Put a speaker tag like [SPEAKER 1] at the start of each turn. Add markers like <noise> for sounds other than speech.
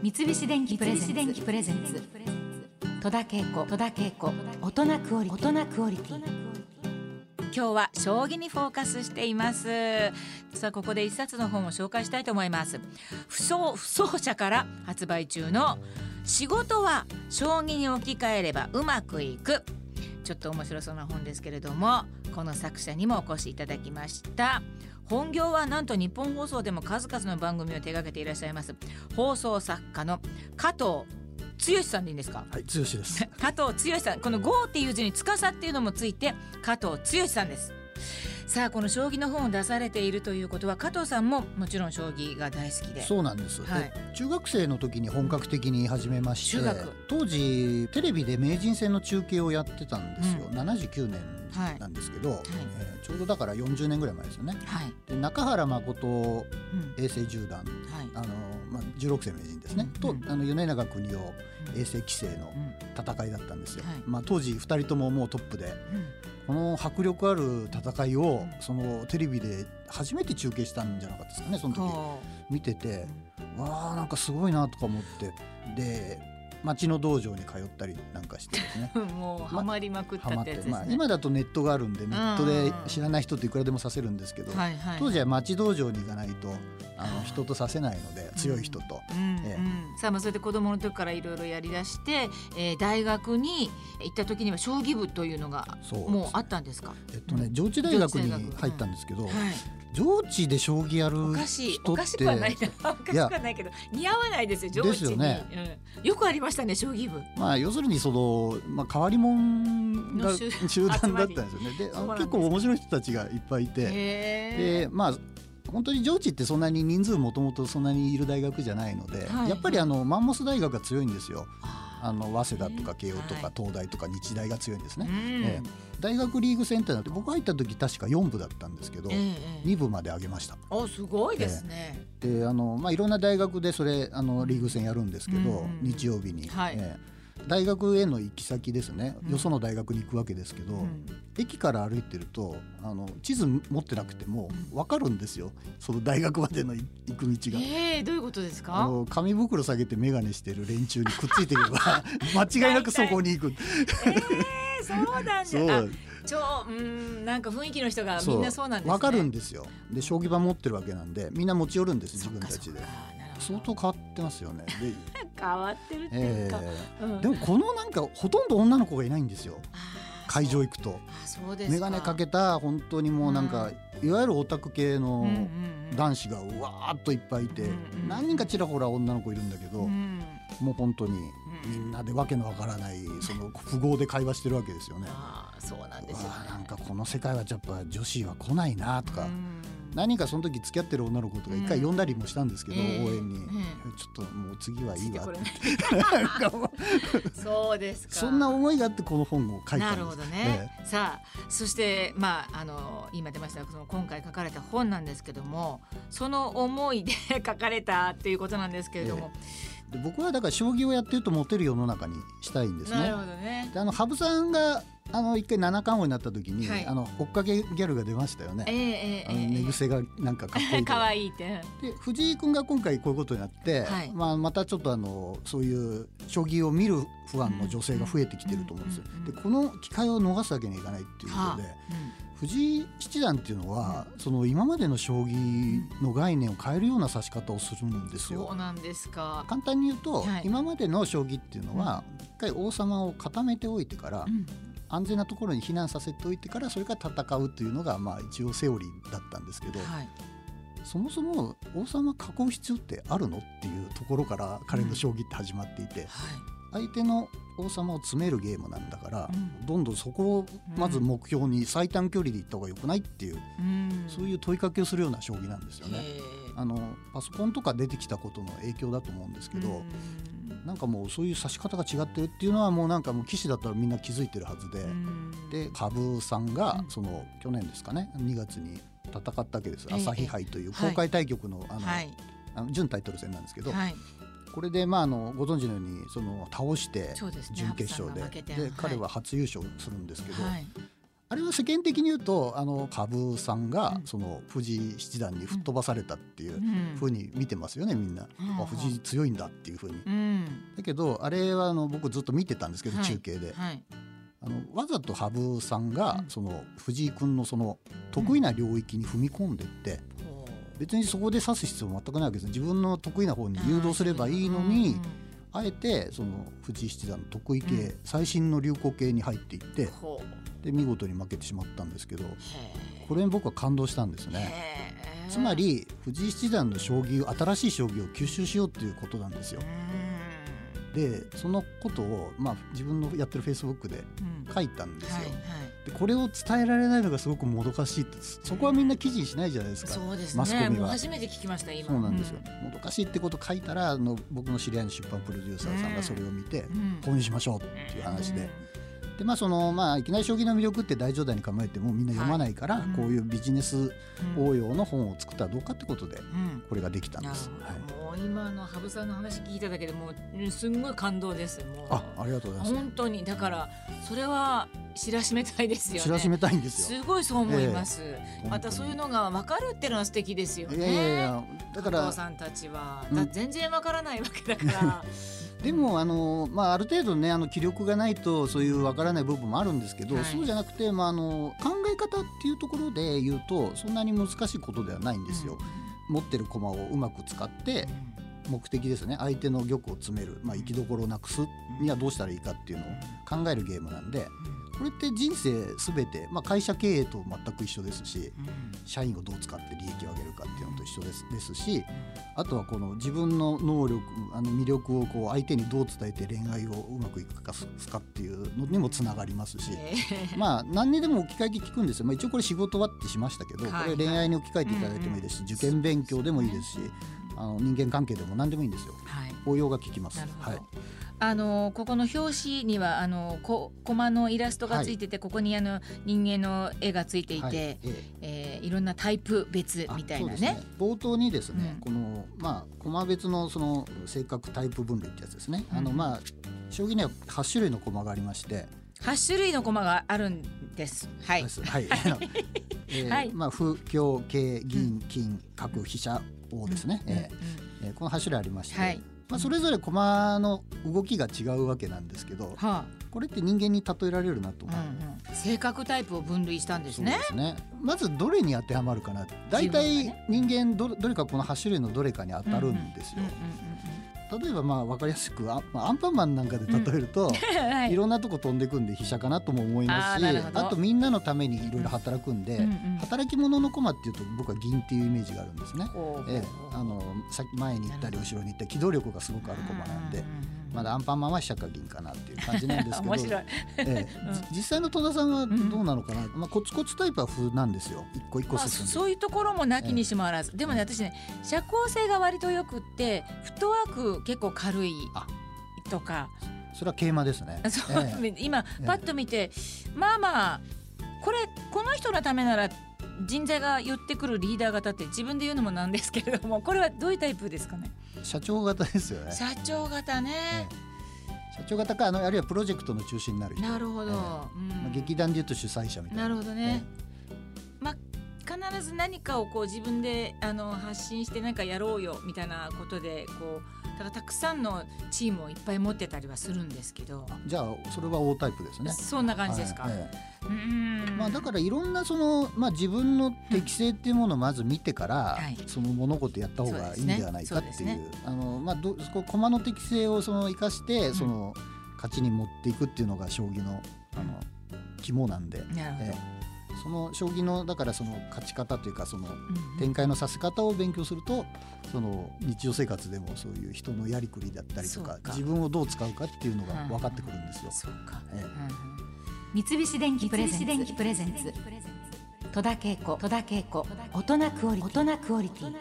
[SPEAKER 1] 三菱電機プレゼンツ。戸田恵子。戸田恵子。大人クオリティ。大人クオリティ。
[SPEAKER 2] 今日は将棋にフォーカスしています。さあここで一冊の本を紹介したいと思います。不走不走者から発売中の仕事は将棋に置き換えればうまくいくちょっと面白そうな本ですけれどもこの作者にもお越しいただきました。本業はなんと日本放送でも数々の番組を手掛けていらっしゃいます放送作家の加藤剛さんでいいんですか？
[SPEAKER 3] はい、剛です。<laughs>
[SPEAKER 2] 加藤剛さん。この「剛」っていう字に「司」っていうのもついて加藤剛さんですさあこの将棋の本を出されているということは加藤さんももちろん将棋が大好きで。
[SPEAKER 3] そうなんです、
[SPEAKER 2] はい。
[SPEAKER 3] で中学生の時に本格的に始めまして当時テレビで名人戦の中継をやってたんですよ、
[SPEAKER 2] う
[SPEAKER 3] 79年
[SPEAKER 2] はい
[SPEAKER 3] なんですけど、えーちょうどだから40年ぐらい前ですよね。
[SPEAKER 2] はい、
[SPEAKER 3] で中原誠
[SPEAKER 2] うん。
[SPEAKER 3] 永世十段
[SPEAKER 2] はい。
[SPEAKER 3] あの、まあ、16世名人ですね、
[SPEAKER 2] うん。うん。
[SPEAKER 3] とあの米長邦夫
[SPEAKER 2] うん。
[SPEAKER 3] 永世棋聖の
[SPEAKER 2] うん。
[SPEAKER 3] 戦いだったんですよ、
[SPEAKER 2] はい。
[SPEAKER 3] まあ、当時2人とももうトップで
[SPEAKER 2] うん
[SPEAKER 3] この迫力ある戦いを
[SPEAKER 2] うん。
[SPEAKER 3] そのテレビで初めて中継したんじゃなかったですかねその時。
[SPEAKER 2] ほ
[SPEAKER 3] 見ててわあなんかすごいなとか思って。で町の道場に通ったりなんかしてですね。
[SPEAKER 2] う <laughs> もうハマりまくった
[SPEAKER 3] って、
[SPEAKER 2] やつですね、
[SPEAKER 3] まあ、今だとネットがあるんでネットで
[SPEAKER 2] うん
[SPEAKER 3] 知らない人っていくらでもさせるんですけど、
[SPEAKER 2] はいはい、
[SPEAKER 3] 当時は町道場に行かないとあの人とさせないので強い人と。
[SPEAKER 2] うん
[SPEAKER 3] ええ。
[SPEAKER 2] うん、さあまあそれで子供の時からいろいろやりだして、えー、大学に行った時には将棋部というのが
[SPEAKER 3] そう
[SPEAKER 2] もうあったんですか？
[SPEAKER 3] えっとね上智大学に入ったんですけど、
[SPEAKER 2] はい。
[SPEAKER 3] 上智で将棋やる
[SPEAKER 2] おかしい。
[SPEAKER 3] 人って
[SPEAKER 2] おかしくはないな。おかしくはないけど似合わないですよ上智に
[SPEAKER 3] ですよね。
[SPEAKER 2] うん、よくありましたね将棋部。
[SPEAKER 3] まあ要するにその、まあ、変わり者が
[SPEAKER 2] の集 <laughs>
[SPEAKER 3] 集団だったん
[SPEAKER 2] 集
[SPEAKER 3] ですよね。で結構面白い人たちがいっぱいいて。でまあ本当に上智ってそんなに人数もともとそんなにいる大学じゃないので、
[SPEAKER 2] はい。
[SPEAKER 3] やっぱりあのマンモス大学が強いんですよ
[SPEAKER 2] あ
[SPEAKER 3] あの早稲田とか慶応と
[SPEAKER 2] はい。
[SPEAKER 3] か東大とか日大が強いんですね、
[SPEAKER 2] うん。
[SPEAKER 3] え大学リーグ戦ってなって僕入った時確か4部だったんですけど、
[SPEAKER 2] ええええ
[SPEAKER 3] 2部まで上げました。
[SPEAKER 2] おすごいですね。
[SPEAKER 3] であの、まあ、いろんな大学でそれあのリーグ戦やるんですけど、
[SPEAKER 2] うん。
[SPEAKER 3] 日曜日に、
[SPEAKER 2] はい。
[SPEAKER 3] ええ大学への行き先ですね、
[SPEAKER 2] うん
[SPEAKER 3] よその大学に行くわけですけど、
[SPEAKER 2] うん
[SPEAKER 3] 駅から歩いてるとあの地図持ってなくても分かるんですよその大学までの行く道が。
[SPEAKER 2] ええどういうことです
[SPEAKER 3] あ
[SPEAKER 2] か。
[SPEAKER 3] の紙袋下げて眼鏡してる連中にくっついていけば <laughs> 間違いなくそこに行く。
[SPEAKER 2] ええそうなん
[SPEAKER 3] そう
[SPEAKER 2] 超うんなんか雰囲気の人がみんなそうなんですね。
[SPEAKER 3] 分かるんですよ。で将棋盤持ってるわけなんでみんな持ち寄るんです自分たちで相当変わってますよね。<laughs> で、
[SPEAKER 2] 変わってるってい
[SPEAKER 3] え
[SPEAKER 2] うか。うん。
[SPEAKER 3] ーでもこのなんかほとんど女の子がいないんですよ。会場行くと。
[SPEAKER 2] あそうですか。
[SPEAKER 3] 眼鏡かけた本当にもうなんか、いわゆるオタク系の
[SPEAKER 2] うんうんうん。
[SPEAKER 3] 男子がうわーっといっぱいいて、
[SPEAKER 2] うんうん
[SPEAKER 3] 何人かちらほら女の子いるんだけど、
[SPEAKER 2] うん。
[SPEAKER 3] もう本当に
[SPEAKER 2] うん。
[SPEAKER 3] みんなでわけのわからないその符号で会話してるわけですよね。<laughs>
[SPEAKER 2] ああそうなんですよね。
[SPEAKER 3] なんかこの世界はやっぱ女子は来ないなとか、
[SPEAKER 2] うん
[SPEAKER 3] 何かその時付き合ってる女の子とか一回呼んだりもしたんですけど、
[SPEAKER 2] ええ
[SPEAKER 3] 応援に、
[SPEAKER 2] え
[SPEAKER 3] ちょっともう次はいいわって。<laughs>
[SPEAKER 2] そうですか。
[SPEAKER 3] そんな思いがあってこの本を書いたんです。
[SPEAKER 2] なるほどね、さあそしてまああの今出ましたその今回書かれた本なんですけどもその思いで <laughs> 書かれたっていうことなんですけれども、
[SPEAKER 3] えで僕はだから将棋をやってるとモテる世の中にしたいんですね
[SPEAKER 2] なる。ほどね。
[SPEAKER 3] であの羽生さんがあの一回七冠王になった時に、
[SPEAKER 2] はい
[SPEAKER 3] あの追っかけギャルが出ましたよね。
[SPEAKER 2] えええ
[SPEAKER 3] あの
[SPEAKER 2] ええ
[SPEAKER 3] 寝癖がなんかかっこいいと <laughs>
[SPEAKER 2] 可愛いって。
[SPEAKER 3] で藤井君が今回こういうことになって、
[SPEAKER 2] はい
[SPEAKER 3] まあ、またちょっとあのそういう将棋を見るファンの女性が増えてきてると思うんですよ
[SPEAKER 2] うんうんうん。
[SPEAKER 3] でこの機会を逃すわけにはいかないっていうことで、
[SPEAKER 2] は
[SPEAKER 3] 藤井七段っていうのは、その今までの将棋の概念を変えるような指し方をするんです
[SPEAKER 2] そう
[SPEAKER 3] よ。
[SPEAKER 2] なんですか。
[SPEAKER 3] 簡単に言うと、
[SPEAKER 2] はい。
[SPEAKER 3] 今までの将棋っていうのは、一回王様を固めておいてから、
[SPEAKER 2] うん。
[SPEAKER 3] 安全なところに避難させておいてからそれから戦うというのがまあ一応セオリーだったんですけど、
[SPEAKER 2] はい。
[SPEAKER 3] そもそも王様囲う必要ってあるの？っていうところから彼の将棋って始まっていて、
[SPEAKER 2] は
[SPEAKER 3] 相手の王様を詰めるゲームなんだから、
[SPEAKER 2] うん。
[SPEAKER 3] どんどんそこをまず目標に最短距離で行った方がよくないっていう、
[SPEAKER 2] い。うん。
[SPEAKER 3] そういう問いかけをするような将棋なんですよね。あのパソコンとか出てきたことの影響だと思うんですけど、
[SPEAKER 2] うん。
[SPEAKER 3] なんかもうそういう指し方が違ってるっていうのはもうなんかもう棋士だったらみんな気づいてるはずで、
[SPEAKER 2] うん。
[SPEAKER 3] で羽生さんが
[SPEAKER 2] うん。
[SPEAKER 3] その去年ですかね2月に戦ったわけです、
[SPEAKER 2] ええ。
[SPEAKER 3] 朝日杯という
[SPEAKER 2] はい。
[SPEAKER 3] 公開対局の,、あの
[SPEAKER 2] はい。
[SPEAKER 3] あの準タイトル戦なんですけど、
[SPEAKER 2] はい。
[SPEAKER 3] これでまああのご存知のようにその倒して準決勝で,、
[SPEAKER 2] 羽生さんが負けて
[SPEAKER 3] で
[SPEAKER 2] はい。
[SPEAKER 3] 彼は初優勝するんですけど、
[SPEAKER 2] はい。
[SPEAKER 3] あれは世間的に言うとあの羽生さんが
[SPEAKER 2] うん。
[SPEAKER 3] その藤井七段に吹っ飛ばされたっていう
[SPEAKER 2] うん。
[SPEAKER 3] ふうに見てますよねみんな、
[SPEAKER 2] うん。
[SPEAKER 3] あ藤井強いんだっていうふうに。
[SPEAKER 2] うん。
[SPEAKER 3] だけどあれはあの僕ずっと見てたんですけど、
[SPEAKER 2] はい。
[SPEAKER 3] 中継で。
[SPEAKER 2] はい。
[SPEAKER 3] あのわざと羽生さんが、
[SPEAKER 2] うん。
[SPEAKER 3] その藤井君のその得意な領域に踏み込んでって、
[SPEAKER 2] ほう
[SPEAKER 3] 別にそこで指す必要全くないわけです自分の得意な方に誘導すればいいのに、
[SPEAKER 2] うん
[SPEAKER 3] あえてその藤井七段の得意系、
[SPEAKER 2] うん。
[SPEAKER 3] 最新の流行系に入っていってで見事に負けてしまったんですけど
[SPEAKER 2] へ
[SPEAKER 3] これに僕は感動したんです
[SPEAKER 2] え
[SPEAKER 3] ね。つまり藤井七段の将棋を新しい将棋を吸収しようっていうことなんですよ。
[SPEAKER 2] う。
[SPEAKER 3] でそのことを、まあ、自分のやってるフェイスブックで
[SPEAKER 2] んうん
[SPEAKER 3] 書いたんですよ。
[SPEAKER 2] はいはい
[SPEAKER 3] でこれを伝えられないのがすごくもどかしいってそこはみんな記事にしないじゃないですか。
[SPEAKER 2] そうです
[SPEAKER 3] マスコ
[SPEAKER 2] ね。
[SPEAKER 3] ミは
[SPEAKER 2] 初めて聞きました今。
[SPEAKER 3] そうなんですよ、もどかしいってこと書いたらあの僕の知り合いの出版プロデューサーさんがそれを見て、
[SPEAKER 2] うん。
[SPEAKER 3] こうにしましょうっていう話で、でまあそのまあいきなり将棋の魅力って大冗談に構えてもみんな読まないから、
[SPEAKER 2] はいうん
[SPEAKER 3] こういうビジネス
[SPEAKER 2] うん
[SPEAKER 3] 応用の本を作ったらどうかってことで
[SPEAKER 2] うん。
[SPEAKER 3] これができたんです。はい、
[SPEAKER 2] ほど。もう今の羽生さんの話聞いただけでもううんすんごい感動です。
[SPEAKER 3] あありがとうございます。
[SPEAKER 2] 本当にだからそれは知らしめたいですよね。
[SPEAKER 3] 知らしめたいんですよ。
[SPEAKER 2] すごいそう思います。
[SPEAKER 3] え
[SPEAKER 2] またそういうのが分かるっていうのは素敵ですよね。
[SPEAKER 3] いやだから
[SPEAKER 2] 加藤さんたちは、
[SPEAKER 3] う
[SPEAKER 2] 全然分からないわけだから。<laughs>
[SPEAKER 3] でもあの、まあ、ある程度ねあの気力がないとそういうわからない部分もあるんですけど、
[SPEAKER 2] はい。
[SPEAKER 3] そうじゃなくて、まあ、あの考え方っていうところで言うとそんなに難しいことではないんですよ。持ってる駒をうまく使って目的ですね。相手の玉を詰める、まあ、生きどころをなくす。にはどうしたらいいかっていうのを考えるゲームなんでこれって人生すべて、まあ、会社経営と全く一緒ですし社員をどう使って利益を上げるかっていうのと一緒ですですしあとはこの自分の能力あの魅力をこう相手にどう伝えて恋愛をうまくいくかすかっていうのにもつながりますし。まあ何にでも置き換えて聞くんですよ、まあ、一応これ仕事はってしましたけど、
[SPEAKER 2] はい
[SPEAKER 3] これ恋愛に置き換えていただいてもいいですし、受験勉強でもいいですし、あの人間関係でも何でもいいんですよ。
[SPEAKER 2] はい。
[SPEAKER 3] 応用が効きます。はい、
[SPEAKER 2] あのここの表紙にはあのこコマのイラストがついてて、ここにあの人間の絵がついていて、
[SPEAKER 3] はい。
[SPEAKER 2] い
[SPEAKER 3] ええ。
[SPEAKER 2] えーいろんなタイプ別
[SPEAKER 3] あ
[SPEAKER 2] みたいな
[SPEAKER 3] そうです
[SPEAKER 2] ね。
[SPEAKER 3] 冒頭にですね、
[SPEAKER 2] うん。
[SPEAKER 3] このまあ駒別のその性格タイプ分類ってやつですね、あの
[SPEAKER 2] うん
[SPEAKER 3] まあ将棋には8種類の駒がありまして、
[SPEAKER 2] 八種類のコマがあるんです。はい。
[SPEAKER 3] はい、<laughs> <laughs> えー
[SPEAKER 2] はい。
[SPEAKER 3] まあ歩香桂銀金角飛車王ですね、
[SPEAKER 2] うん。
[SPEAKER 3] えーえーこの8種類ありまして、
[SPEAKER 2] はい。
[SPEAKER 3] まあ、それぞれ駒の動きが違うわけなんですけど
[SPEAKER 2] は
[SPEAKER 3] これって人間に例えられるなと
[SPEAKER 2] あ、
[SPEAKER 3] 思う、
[SPEAKER 2] うんうん、性格タイプを分類したんですね。
[SPEAKER 3] で。すね。まずどれに当てはまるかな。大
[SPEAKER 2] 自分
[SPEAKER 3] 体
[SPEAKER 2] がね
[SPEAKER 3] 人間どどれかこの8種類のどれかに当たるんですよ。
[SPEAKER 2] うんうんうん
[SPEAKER 3] 例えばまあ分かりやすくあ、まあ、アンパンマンなんかで例えると、
[SPEAKER 2] うん。<laughs> はい。
[SPEAKER 3] いろんなとこ飛んでくんで飛車かなとも思いますし
[SPEAKER 2] あ
[SPEAKER 3] とみんなのためにいろいろ働くんで、
[SPEAKER 2] うんうん
[SPEAKER 3] 働き者の駒っていうと僕は銀っていうイメージがあるんですね。ええ、あのさ前に行ったり後ろに行ったり機動力がすごくある駒なんで、まだアンパンマンは飛車か銀かなっていう感じなんですけど。<laughs>
[SPEAKER 2] 面白い。
[SPEAKER 3] ええ。実際の戸田さんはどうなのかな、まあ、コツコツタイプは風なんですよ。一個一個
[SPEAKER 2] まあ、そういうところもなきにしもあらず、でもね私ね社交性が割とよくってフットワーク結構軽い
[SPEAKER 3] あ。
[SPEAKER 2] とか。
[SPEAKER 3] それは桂馬ですね。<laughs>
[SPEAKER 2] 今
[SPEAKER 3] え。
[SPEAKER 2] パッと見て、まあまあこれこの人のためなら人材が寄ってくるリーダー型って自分で言うのもなんですけれどもこれはどういうタイプですかね？
[SPEAKER 3] え社長型ですよね。
[SPEAKER 2] 社長型ね、
[SPEAKER 3] ええ。社長型かあのあるいはプロジェクトの中心になる人。
[SPEAKER 2] なるほど、
[SPEAKER 3] ええ。
[SPEAKER 2] うん。
[SPEAKER 3] まあ、劇団でいうと主催者みたいな。
[SPEAKER 2] なるほどね、まあ必ず何かをこう自分であの発信して何かやろうよみたいなことでこうだからたくさんのチームをいっぱい持ってたりはするんですけど、
[SPEAKER 3] じゃあそれは O タイプですね。
[SPEAKER 2] そんな感じですか、
[SPEAKER 3] はいええ
[SPEAKER 2] うーん。
[SPEAKER 3] まあ、だからいろんなその、まあ、自分の適性っていうものをまず見てから、
[SPEAKER 2] はい。
[SPEAKER 3] その物事やった方がいいんではないかっていう。
[SPEAKER 2] そうですね。
[SPEAKER 3] あのまあどそこ駒の適性をその生かしてその勝ちに持っていくっていうのが将棋のあの肝なんで、
[SPEAKER 2] なるほど、
[SPEAKER 3] ええその将棋のだからその勝ち方というかその
[SPEAKER 2] うん
[SPEAKER 3] 展開のさせ方を勉強するとその日常生活でもそういう人のやりくりだったりとか自分をどう使うかっていうのが分かってくるんですよ。
[SPEAKER 1] 三菱電機プレゼンツ。戸田恵子。戸田恵子。大人クオリティ。大人クオリティ